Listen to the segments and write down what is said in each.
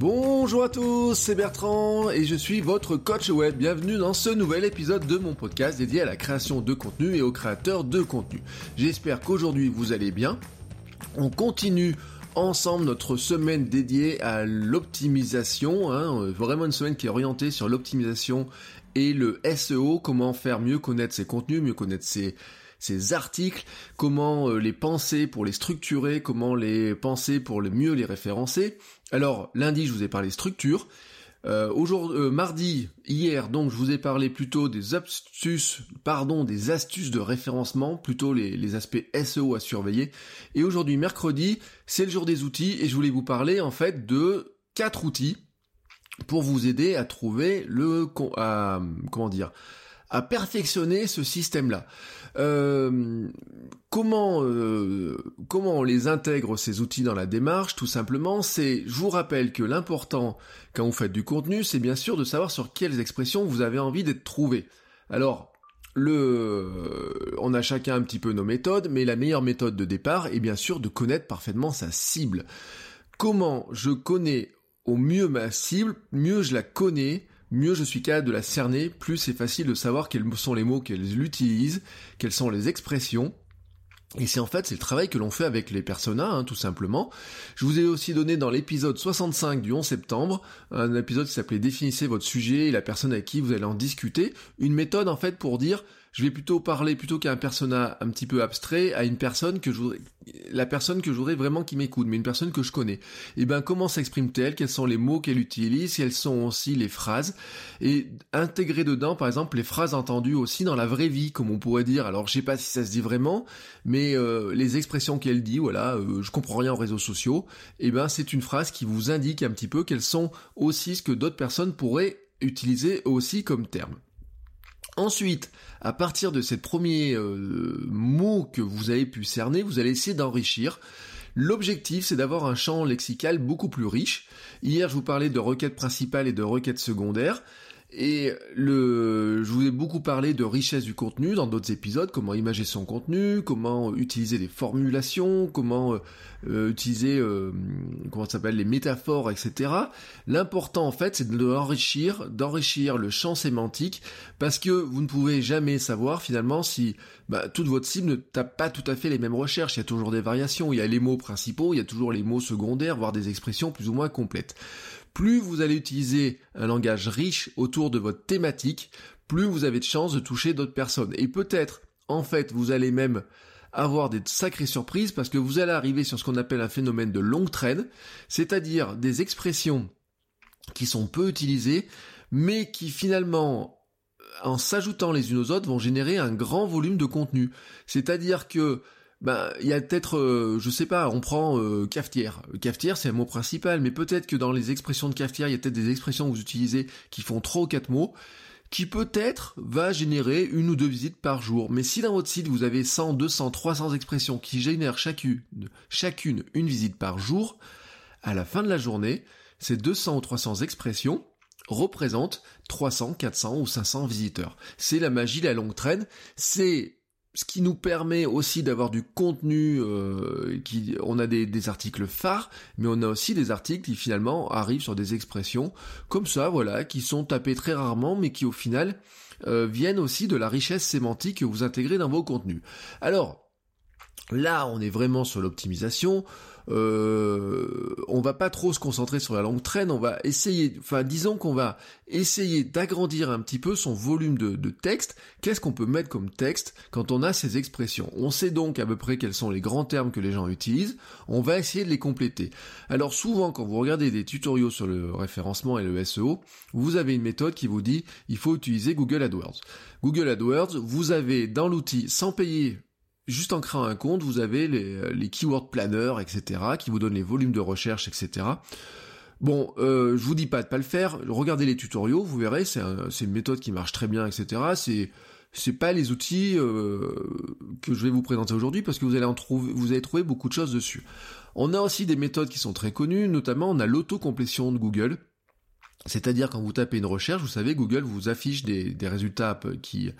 Bonjour à tous, c'est Bertrand et je suis votre coach web. Bienvenue dans ce nouvel épisode de mon podcast dédié à la création de contenu et aux créateurs de contenu. J'espère qu'aujourd'hui vous allez bien. On continue ensemble notre semaine dédiée à l'optimisation, hein, vraiment une semaine qui est orientée sur l'optimisation et le SEO, comment faire mieux connaître ses contenus, mieux connaître ses, ses articles, comment euh, les penser pour les structurer, comment les penser pour le mieux les référencer. Alors lundi je vous ai parlé structure. Euh, aujourd'hui, euh, mardi, hier, donc je vous ai parlé plutôt des astuces, pardon, des astuces de référencement, plutôt les, les aspects SEO à surveiller. Et aujourd'hui, mercredi, c'est le jour des outils et je voulais vous parler en fait de quatre outils pour vous aider à trouver le, à, comment dire, perfectionner ce système-là. Euh, comment euh, comment on les intègre ces outils dans la démarche? Tout simplement, c'est je vous rappelle que l'important quand vous faites du contenu, c'est bien sûr de savoir sur quelles expressions vous avez envie d'être trouvé. Alors le, on a chacun un petit peu nos méthodes, mais la meilleure méthode de départ est bien sûr de connaître parfaitement sa cible. Comment je connais au mieux ma cible, mieux je la connais, mieux je suis capable de la cerner, plus c'est facile de savoir quels sont les mots qu'elles utilisent, quelles sont les expressions. Et c'est en fait c'est le travail que l'on fait avec les personas, hein, tout simplement. Je vous ai aussi donné dans l'épisode 65 du 11 septembre, un épisode qui s'appelait Définissez votre sujet et la personne avec qui vous allez en discuter, une méthode en fait pour dire je vais plutôt parler plutôt qu'à un persona un petit peu abstrait à une personne que je voudrais, la personne que je vraiment qui m'écoute, mais une personne que je connais. Et eh ben comment s'exprime-t-elle? Quels sont les mots qu'elle utilise? Quelles sont aussi les phrases? Et intégrer dedans, par exemple, les phrases entendues aussi dans la vraie vie, comme on pourrait dire. Alors je sais pas si ça se dit vraiment, mais euh, les expressions qu'elle dit, voilà, euh, je comprends rien aux réseaux sociaux. Et eh ben c'est une phrase qui vous indique un petit peu quelles sont aussi ce que d'autres personnes pourraient utiliser aussi comme terme. Ensuite, à partir de ces premiers euh, mots que vous avez pu cerner, vous allez essayer d'enrichir. L'objectif, c'est d'avoir un champ lexical beaucoup plus riche. Hier, je vous parlais de requêtes principales et de requêtes secondaires. Et le, je vous ai beaucoup parlé de richesse du contenu dans d'autres épisodes, comment imager son contenu, comment utiliser des formulations, comment euh, euh, utiliser, euh, comment s'appelle, les métaphores, etc. L'important en fait, c'est de l'enrichir, d'enrichir le champ sémantique, parce que vous ne pouvez jamais savoir finalement si bah, toute votre cible ne tape pas tout à fait les mêmes recherches. Il y a toujours des variations. Il y a les mots principaux, il y a toujours les mots secondaires, voire des expressions plus ou moins complètes plus vous allez utiliser un langage riche autour de votre thématique, plus vous avez de chances de toucher d'autres personnes. Et peut-être, en fait, vous allez même avoir des sacrées surprises parce que vous allez arriver sur ce qu'on appelle un phénomène de longue traîne, c'est-à-dire des expressions qui sont peu utilisées, mais qui finalement, en s'ajoutant les unes aux autres, vont générer un grand volume de contenu. C'est-à-dire que ben il y a peut-être, euh, je sais pas, on prend euh, cafetière. Cafetière, c'est un mot principal, mais peut-être que dans les expressions de cafetière, il y a peut-être des expressions que vous utilisez qui font trois ou quatre mots, qui peut-être va générer une ou deux visites par jour. Mais si dans votre site vous avez 100, 200, 300 expressions qui génèrent chacune, chacune une visite par jour, à la fin de la journée, ces 200 ou 300 expressions représentent 300, 400 ou 500 visiteurs. C'est la magie de la longue traîne, c'est ce qui nous permet aussi d'avoir du contenu, euh, qui, on a des, articles phares, mais on a aussi des articles qui finalement arrivent sur des expressions comme ça, voilà, qui sont tapés très rarement, mais qui au final euh, viennent aussi de la richesse sémantique que vous intégrez dans vos contenus. Alors, là, on est vraiment sur l'optimisation euh, on va pas trop se concentrer sur la longue traîne, on va essayer, enfin disons qu'on va essayer d'agrandir un petit peu son volume de, de texte. Qu'est-ce qu'on peut mettre comme texte quand on a ces expressions? On sait donc à peu près quels sont les grands termes que les gens utilisent, on va essayer de les compléter. Alors souvent quand vous regardez des tutoriaux sur le référencement et le SEO, vous avez une méthode qui vous dit il faut utiliser Google AdWords. Google AdWords, vous avez dans l'outil sans payer juste en créant un compte, vous avez les, les keyword planners, etc., qui vous donnent les volumes de recherche, etc. Bon, euh, je vous dis pas de pas le faire. Regardez les tutoriaux, vous verrez, c'est une méthode qui marche très bien, etc. C'est c'est pas les outils euh, que je vais vous présenter aujourd'hui parce que vous allez en trouver, vous allez trouver beaucoup de choses dessus. On a aussi des méthodes qui sont très connues, notamment on a l'autocomplétion de Google. C'est-à-dire quand vous tapez une recherche, vous savez, Google vous affiche des, résultats qui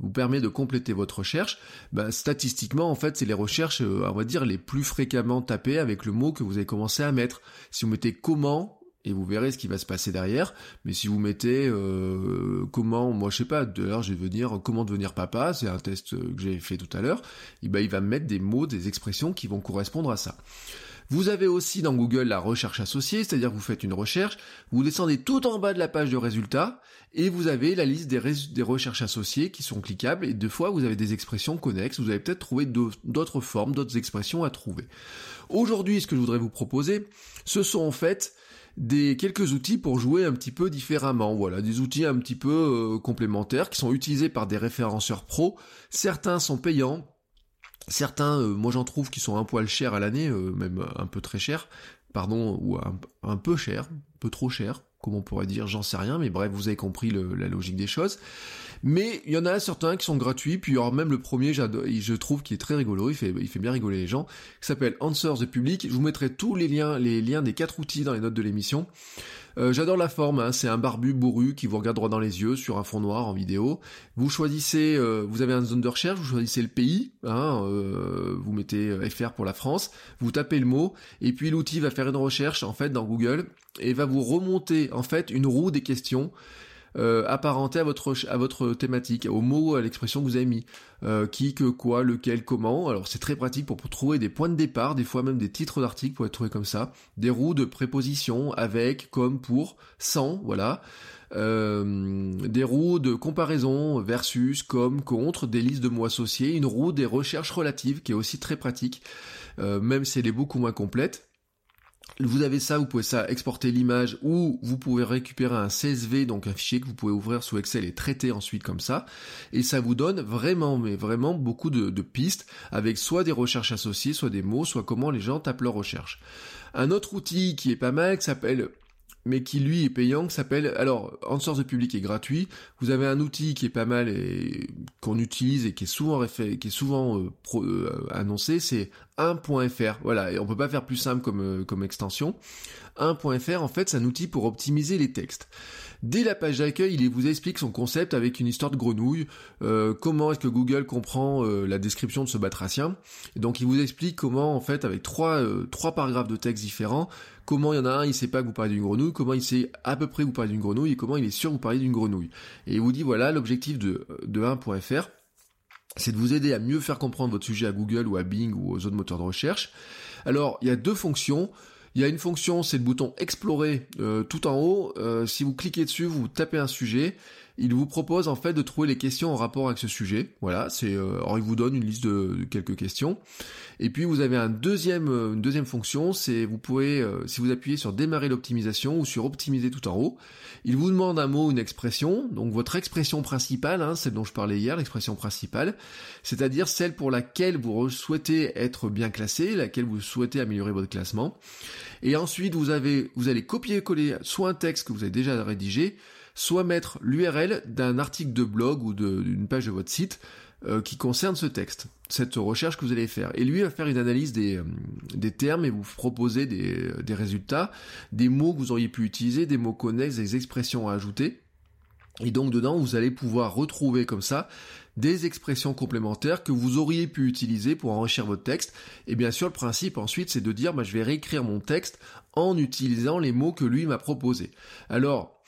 vous permet de compléter votre recherche. Ben, statistiquement, en fait, c'est les recherches, euh, on va dire, les plus fréquemment tapées avec le mot que vous avez commencé à mettre. Si vous mettez comment, et vous verrez ce qui va se passer derrière. Mais si vous mettez euh, comment, moi je sais pas, d'ailleurs je vais venir comment devenir papa, c'est un test que j'ai fait tout à l'heure, et ben il va me mettre des mots, des expressions qui vont correspondre à ça. Vous avez aussi dans Google la recherche associée, c'est-à-dire que vous faites une recherche, vous descendez tout en bas de la page de résultats, et vous avez la liste des, recherches associées qui sont cliquables, et deux fois vous avez des expressions connexes, vous avez peut-être trouvé d'autres formes, d'autres expressions à trouver. Aujourd'hui, ce que je voudrais vous proposer, ce sont en fait des quelques outils pour jouer un petit peu différemment. Voilà, des outils un petit peu euh, complémentaires qui sont utilisés par des référenceurs pros. Certains sont payants, certains, euh, moi j'en trouve qui sont un poil chers à l'année, euh, même un peu très chers, pardon, ou un, peu cher, un peu trop cher, comme on pourrait dire, j'en sais rien, mais bref, vous avez compris la logique des choses. Mais il y en a certains qui sont gratuits, puis alors même le premier, je trouve qu'il est très rigolo, il fait, il fait bien rigoler les gens, qui s'appelle Answer the Public. Je vous mettrai tous les liens, les liens des quatre outils dans les notes de l'émission. Euh, j'adore la forme, hein. c'est un barbu bourru qui vous regarde droit dans les yeux sur un fond noir en vidéo. Vous choisissez, euh, vous avez une zone de recherche, vous choisissez le pays, hein, euh, vous mettez FR pour la France, vous tapez le mot, et puis l'outil va faire une recherche en fait dans Google et va vous remonter en fait une roue des questions euh, apparenté à votre à votre thématique, au mot, à l'expression que vous avez mis, euh, qui, que, quoi, lequel, comment. Alors c'est très pratique pour, trouver des points de départ, des fois même des titres d'articles pour être trouvé comme ça, des roues de préposition avec, comme, pour, sans, voilà. Euh, des roues de comparaison versus, comme, contre, des listes de mots associés, une roue des recherches relatives qui est aussi très pratique, même si elle est beaucoup moins complète. Vous avez ça, vous pouvez ça exporter l'image ou vous pouvez récupérer un CSV, donc un fichier que vous pouvez ouvrir sous Excel et traiter ensuite comme ça. Et ça vous donne vraiment, mais vraiment beaucoup de, pistes avec soit des recherches associées, soit des mots, soit comment les gens tapent leurs recherches. Un autre outil qui est pas mal, qui s'appelle mais qui lui est payant, qui s'appelle, alors, Answers the Public est gratuit, vous avez un outil qui est pas mal et qu'on utilise et qui est souvent qui est souvent euh, euh, annoncé, c'est 1.fr, voilà, et on peut pas faire plus simple comme, euh, comme extension. 1.fr, en fait, c'est un outil pour optimiser les textes. Dès la page d'accueil, il vous explique son concept avec une histoire de grenouille, comment est-ce que Google comprend la description de ce batracien. Et donc il vous explique comment, en fait, avec trois, trois paragraphes de texte différents, comment il y en a un, il sait pas que vous parlez d'une grenouille, comment il sait à peu près que vous parlez d'une grenouille, et comment il est sûr que vous parlez d'une grenouille. Et il vous dit, voilà, l'objectif de, de 1.fr, c'est de vous aider à mieux faire comprendre votre sujet à Google ou à Bing ou aux autres moteurs de recherche. Alors, il y a deux fonctions. Il y a une fonction, c'est le bouton explorer euh, tout en haut. Euh, si vous cliquez dessus, vous tapez un sujet il vous propose en fait de trouver les questions en rapport avec ce sujet. Voilà, c'est euh, il vous donne une liste de, quelques questions. Et puis vous avez un deuxième, euh, une deuxième fonction, c'est vous pouvez, euh, si vous appuyez sur démarrer l'optimisation ou sur optimiser tout en haut, il vous demande un mot, une expression, donc votre expression principale, hein, celle dont je parlais hier, l'expression principale, c'est-à-dire celle pour laquelle vous souhaitez être bien classé, laquelle vous souhaitez améliorer votre classement. Et ensuite vous avez, vous allez copier-coller soit un texte que vous avez déjà rédigé, soit mettre l'URL d'un article de blog ou d'une page de votre site euh, qui concerne ce texte, cette recherche que vous allez faire. Et lui va faire une analyse des, euh, des termes et vous proposer des, des, résultats, des mots que vous auriez pu utiliser, des mots connexes, des expressions à ajouter. Et donc dedans, vous allez pouvoir retrouver comme ça des expressions complémentaires que vous auriez pu utiliser pour enrichir votre texte. Et bien sûr, le principe ensuite, c'est de dire, bah, je vais réécrire mon texte en utilisant les mots que lui m'a proposés. Alors,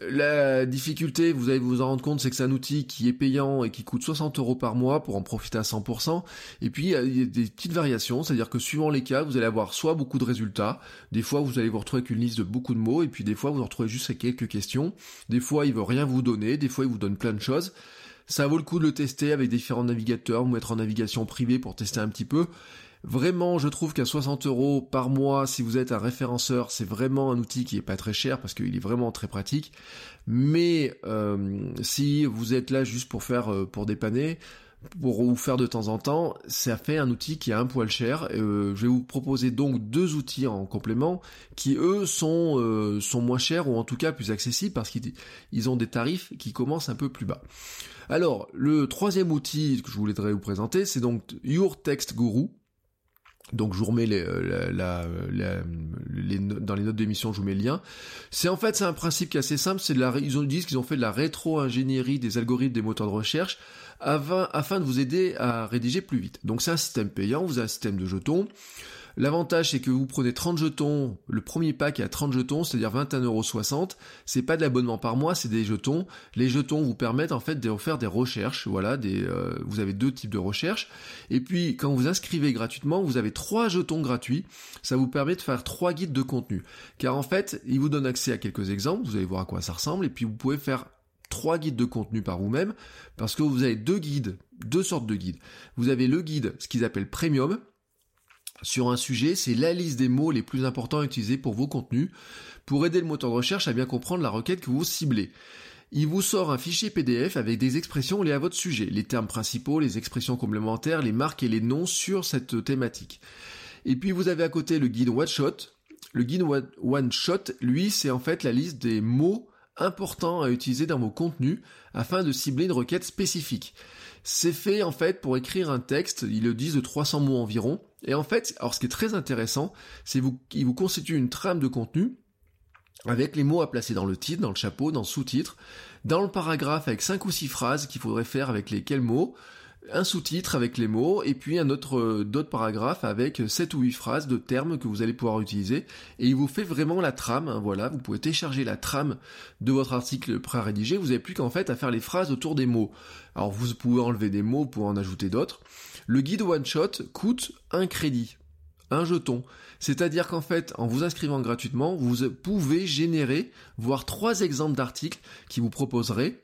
la difficulté, vous allez vous en rendre compte, c'est que c'est un outil qui est payant et qui coûte 60 euros par mois pour en profiter à 100%. Et puis, il y a des petites variations, c'est-à-dire que suivant les cas, vous allez avoir soit beaucoup de résultats, des fois vous allez vous retrouver avec une liste de beaucoup de mots, et puis des fois vous vous retrouvez juste quelques questions. Des fois, il veut rien vous donner, des fois il vous donne plein de choses. Ça vaut le coup de le tester avec différents navigateurs, vous mettre en navigation privée pour tester un petit peu. Vraiment, je trouve qu'à 60 euros par mois, si vous êtes un référenceur, c'est vraiment un outil qui est pas très cher parce qu'il est vraiment très pratique. Mais euh, si vous êtes là juste pour faire, euh, pour dépanner, pour vous faire de temps en temps, ça fait un outil qui est un poil cher. Euh, je vais vous proposer donc deux outils en complément qui eux sont euh, sont moins chers ou en tout cas plus accessibles parce qu'ils ont des tarifs qui commencent un peu plus bas. Alors le troisième outil que je voudrais vous présenter, c'est donc Your Text Guru. Donc je vous remets les, euh, la, les, dans les notes d'émission, je vous mets le lien. C'est en fait c'est un principe qui est assez simple. C'est de la, ils ont disent qu'ils ont fait de la rétro-ingénierie des algorithmes des moteurs de recherche afin, afin de vous aider à rédiger plus vite. Donc c'est un système payant. Vous avez un système de jetons. L'avantage, c'est que vous prenez 30 jetons, le premier pack est à 30 jetons, c'est-à-dire 21,60€. C'est pas de l'abonnement par mois, c'est des jetons. Les jetons vous permettent en fait de faire des recherches. Voilà, des, euh, vous avez deux types de recherches. Et puis, quand vous inscrivez gratuitement, vous avez trois jetons gratuits. Ça vous permet de faire trois guides de contenu. Car en fait, il vous donne accès à quelques exemples. Vous allez voir à quoi ça ressemble. Et puis, vous pouvez faire trois guides de contenu par vous-même. Parce que vous avez deux guides, deux sortes de guides. Vous avez le guide, ce qu'ils appellent premium sur un sujet, c'est la liste des mots les plus importants à utiliser pour vos contenus, pour aider le moteur de recherche à bien comprendre la requête que vous ciblez. Il vous sort un fichier PDF avec des expressions liées à votre sujet, les termes principaux, les expressions complémentaires, les marques et les noms sur cette thématique. Et puis vous avez à côté le guide One Shot. Le guide One Shot, lui, c'est en fait la liste des mots importants à utiliser dans vos contenus afin de cibler une requête spécifique. C'est fait en fait pour écrire un texte, ils le disent de 300 mots environ. Et en fait, alors ce qui est très intéressant, c'est qu'il vous constitue une trame de contenu avec les mots à placer dans le titre, dans le chapeau, dans le sous-titre, dans le paragraphe avec 5 ou 6 phrases qu'il faudrait faire avec lesquelles mots, un sous-titre avec les mots, et puis un autre euh, d'autres paragraphes avec 7 ou 8 phrases de termes que vous allez pouvoir utiliser. Et il vous fait vraiment la trame, hein, voilà, vous pouvez télécharger la trame de votre article pré-rédigé, vous n'avez plus qu'en fait à faire les phrases autour des mots. Alors vous pouvez enlever des mots pour en ajouter d'autres. Le guide one shot coûte un crédit, un jeton. C'est-à-dire qu'en fait, en vous inscrivant gratuitement, vous pouvez générer, voire trois exemples d'articles qui vous proposeraient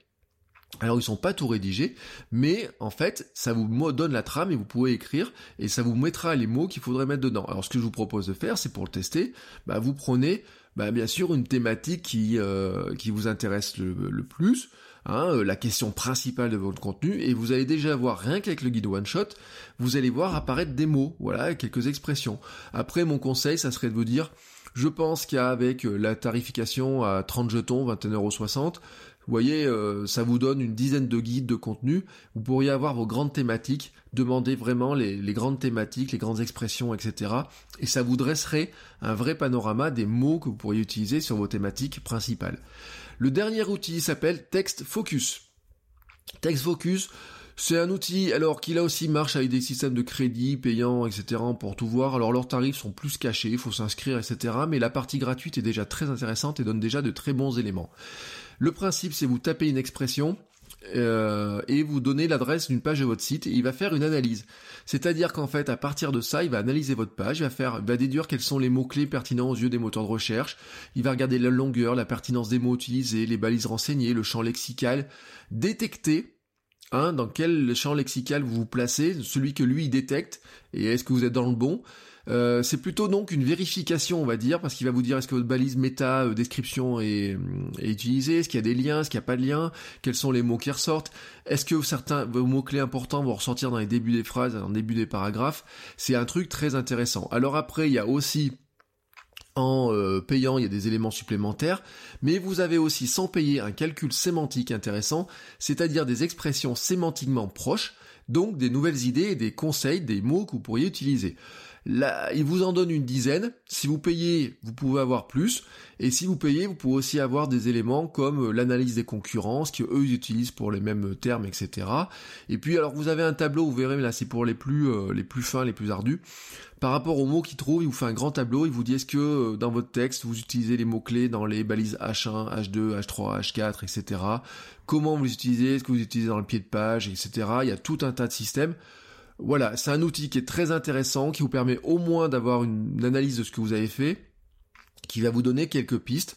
alors ils sont pas tout rédigés, mais en fait ça vous donne la trame et vous pouvez écrire et ça vous mettra les mots qu'il faudrait mettre dedans. Alors ce que je vous propose de faire, c'est pour le tester, bah, vous prenez bah, bien sûr une thématique qui, euh, vous intéresse le, plus, hein, euh, la question principale de votre contenu, et vous allez déjà voir, rien qu'avec le guide one shot, vous allez voir apparaître des mots, voilà, quelques expressions. Après mon conseil, ça serait de vous dire, je pense qu'avec euh, la tarification à 30 jetons, 21,60€, vous voyez, euh, ça vous donne une dizaine de guides de contenu. Vous pourriez avoir vos grandes thématiques, demander vraiment les, grandes thématiques, les grandes expressions, etc. Et ça vous dresserait un vrai panorama des mots que vous pourriez utiliser sur vos thématiques principales. Le dernier outil s'appelle Text Focus. Text Focus, c'est un outil, alors qu'il a aussi marche avec des systèmes de crédit payants, etc. pour tout voir. Alors leurs tarifs sont plus cachés, il faut s'inscrire, etc. Mais la partie gratuite est déjà très intéressante et donne déjà de très bons éléments. Le principe, c'est vous tapez une expression, euh, et vous donnez l'adresse d'une page de votre site et il va faire une analyse. C'est-à-dire qu'en fait, à partir de ça, il va analyser votre page, il va faire, va déduire quels sont les mots-clés pertinents aux yeux des moteurs de recherche, il va regarder la longueur, la pertinence des mots utilisés, les balises renseignées, le champ lexical, détecter Hein, dans quel champ lexical vous vous placez, celui que lui détecte, et est-ce que vous êtes dans le bon? Euh, c'est plutôt donc une vérification, on va dire, parce qu'il va vous dire est-ce que votre balise méta euh, description est, est utilisée, est-ce qu'il y a des liens, est-ce qu'il n'y a pas de liens, quels sont les mots qui ressortent, est-ce que certains vos mots-clés importants vont ressortir dans les débuts des phrases, dans le début des paragraphes? C'est un truc très intéressant. Alors après, il y a aussi en euh, payant, il y a des éléments supplémentaires, mais vous avez aussi sans payer un calcul sémantique intéressant, c'est-à-dire des expressions sémantiquement proches, donc des nouvelles idées et des conseils, des mots que vous pourriez utiliser. Là, il vous en donne une dizaine. Si vous payez, vous pouvez avoir plus. Et si vous payez, vous pouvez aussi avoir des éléments comme euh, l'analyse des concurrences, que eux utilisent pour les mêmes termes, etc. Et puis, alors, vous avez un tableau, vous verrez, là, c'est pour les plus, euh, les plus fins, les plus ardus. Par rapport aux mots qu'il trouve, il vous fait un grand tableau, il vous dit est-ce que euh, dans votre texte, vous utilisez les mots-clés dans les balises H1, H2, H3, H4, etc. Comment vous utilisez, est-ce que vous utilisez dans le pied de page, etc. Il y a tout un tas de systèmes. Voilà, c'est un outil qui est très intéressant, qui vous permet au moins d'avoir une, analyse de ce que vous avez fait, qui va vous donner quelques pistes.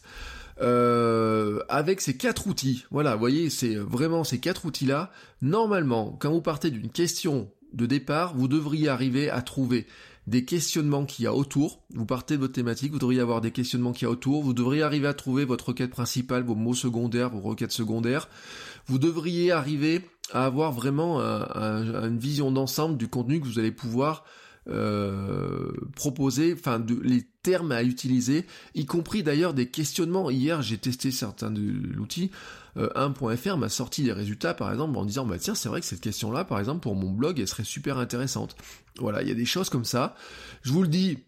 Euh, avec ces quatre outils, voilà, vous voyez, c'est vraiment ces quatre outils-là. Normalement, quand vous partez d'une question de départ, vous devriez arriver à trouver des questionnements qu'il y a autour. Vous partez de votre thématique, vous devriez avoir des questionnements qu'il y a autour. Vous devriez arriver à trouver votre requête principale, vos mots secondaires, vos requêtes secondaires. Vous devriez arriver avoir vraiment une vision d'ensemble du contenu que vous allez pouvoir euh, proposer, enfin les termes à utiliser, y compris d'ailleurs des questionnements. Hier, j'ai testé certains de l'outil. 1.fr euh, m'a sorti des résultats, par exemple, en disant bah tiens, c'est vrai que cette question-là, par exemple, pour mon blog, elle serait super intéressante. Voilà, il y a des choses comme ça. Je vous le dis,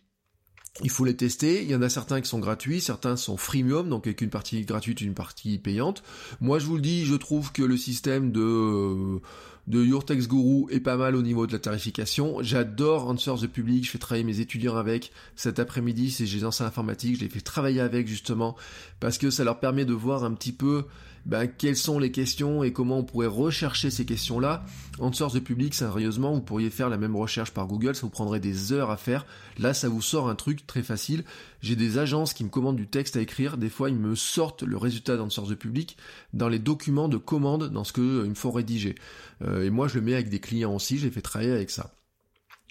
il faut les tester. Il y en a certains qui sont gratuits, certains sont freemium, donc avec une partie gratuite, une partie payante. Moi, je vous le dis, je trouve que le système de euh, de Your Guru est pas mal au niveau de la tarification. J'adore Answers the Public, je fais travailler mes étudiants avec. Cet après-midi, c'est j'ai lancé informatique, je les fais travailler avec justement, parce que ça leur permet de voir un petit peu ben, quelles sont les questions et comment on pourrait rechercher ces questions-là? En source de public, sérieusement, vous pourriez faire la même recherche par Google, ça vous prendrait des heures à faire. Là, ça vous sort un truc très facile. J'ai des agences qui me commandent du texte à écrire. Des fois, ils me sortent le résultat dans source de public dans les documents de commande, dans ce qu'ils me faut rédiger. Euh, et moi, je le mets avec des clients aussi, j'ai fait travailler avec ça.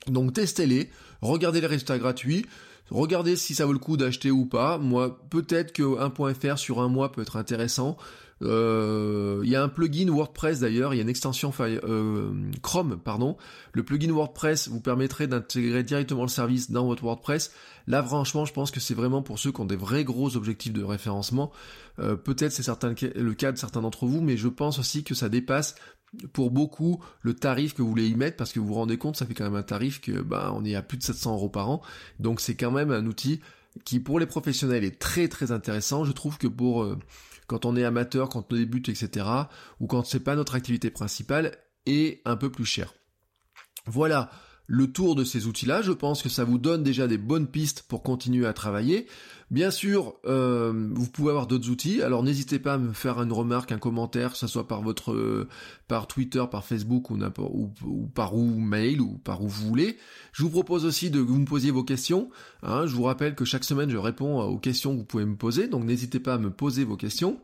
Donc, testez-les, regardez les résultats gratuits. Regardez si ça vaut le coup d'acheter ou pas. Moi, peut-être que 1.fr sur un mois peut être intéressant. Euh, il y a un plugin WordPress d'ailleurs, il y a une extension euh, Chrome, pardon. Le plugin WordPress vous permettrait d'intégrer directement le service dans votre WordPress. Là, franchement, je pense que c'est vraiment pour ceux qui ont des vrais gros objectifs de référencement. Euh, peut-être c'est le cas de certains d'entre vous, mais je pense aussi que ça dépasse pour beaucoup le tarif que vous voulez y mettre parce que vous vous rendez compte, ça fait quand même un tarif que bah on est à plus de 700 euros par an. Donc c'est quand même un outil qui pour les professionnels est très très intéressant. Je trouve que pour quand on est amateur, quand on débute, etc., ou quand c'est pas notre activité principale, est un peu plus cher. Voilà le tour de ces outils-là. Je pense que ça vous donne déjà des bonnes pistes pour continuer à travailler. Bien sûr, euh, vous pouvez avoir d'autres outils. Alors n'hésitez pas à me faire une remarque, un commentaire, que ce soit par votre, euh, par Twitter, par Facebook ou, ou, par où mail ou par où vous voulez. Je vous propose aussi de vous me vos questions. Hein. Je vous rappelle que chaque semaine je réponds aux questions que vous pouvez me poser, donc n'hésitez pas à me poser vos questions.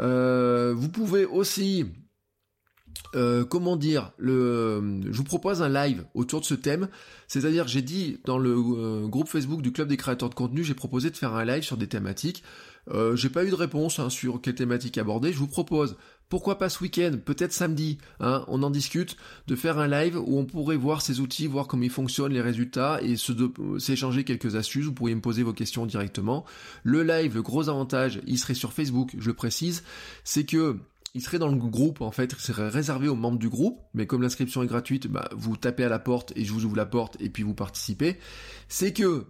Euh, vous pouvez aussi euh, comment dire, le, je vous propose un live autour de ce thème. C'est-à-dire, j'ai dit dans le euh, groupe Facebook du club des créateurs de contenu, j'ai proposé de faire un live sur des thématiques. Euh, j'ai pas eu de réponse hein, sur quelle thématique aborder. Je vous propose, pourquoi pas ce week-end, peut-être samedi, hein, on en discute, de faire un live où on pourrait voir ces outils, voir comment ils fonctionnent, les résultats et s'échanger quelques astuces. Vous pourriez me poser vos questions directement. Le live, le gros avantage, il serait sur Facebook, je le précise, c'est que il serait dans le groupe en fait, il serait réservé aux membres du groupe, mais comme l'inscription est gratuite, bah, vous tapez à la porte et je vous ouvre la porte et puis vous participez. C'est que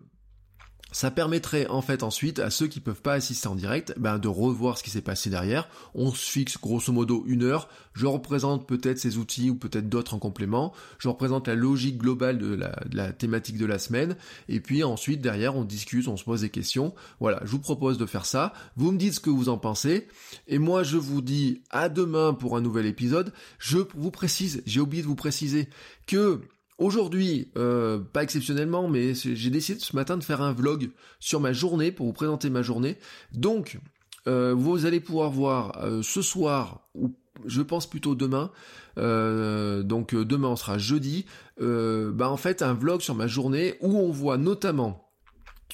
ça permettrait en fait ensuite à ceux qui peuvent pas assister en direct ben, de revoir ce qui s'est passé derrière. On se fixe grosso modo une heure. Je représente peut-être ces outils ou peut-être d'autres en complément. Je représente la logique globale de la, thématique de la semaine. Et puis ensuite derrière on discute, on se pose des questions. Voilà, je vous propose de faire ça. Vous me dites ce que vous en pensez. Et moi je vous dis à demain pour un nouvel épisode. Je vous précise, j'ai oublié de vous préciser que Aujourd'hui, euh, pas exceptionnellement, mais j'ai décidé ce matin de faire un vlog sur ma journée pour vous présenter ma journée. Donc, euh, vous allez pouvoir voir euh, ce soir, ou je pense plutôt demain, donc demain on sera jeudi, bah en fait un vlog sur ma journée où on voit notamment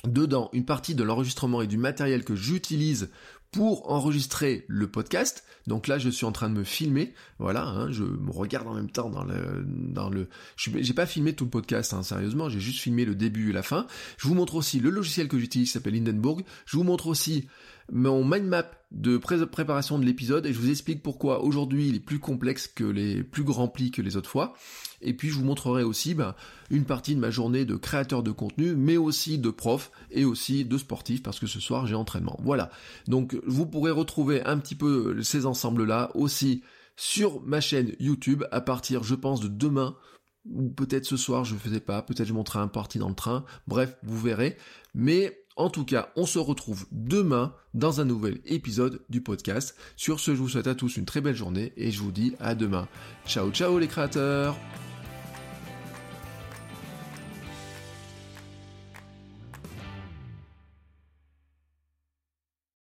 dedans une partie de l'enregistrement et du matériel que j'utilise pour enregistrer le podcast. Donc là, je suis en train de me filmer. Voilà, hein, je me regarde en même temps dans le, dans le. J'ai pas filmé tout le podcast, hein, sérieusement. J'ai juste filmé le début et la fin. Je vous montre aussi le logiciel que j'utilise, s'appelle Hindenburg. Je vous montre aussi mon mind map de préparation de l'épisode et je vous explique pourquoi aujourd'hui il est plus complexe que les plus rempli que les autres fois. Et puis je vous montrerai aussi ben, une partie de ma journée de créateur de contenu, mais aussi de prof et aussi de sportif parce que ce soir j'ai entraînement. Voilà. Donc vous pourrez retrouver un petit peu ces ensembles-là aussi sur ma chaîne YouTube à partir, je pense, de demain ou peut-être ce soir, je ne faisais pas, peut-être je montrerai un parti dans le train, bref, vous verrez. Mais en tout cas, on se retrouve demain dans un nouvel épisode du podcast. Sur ce, je vous souhaite à tous une très belle journée et je vous dis à demain. Ciao ciao les créateurs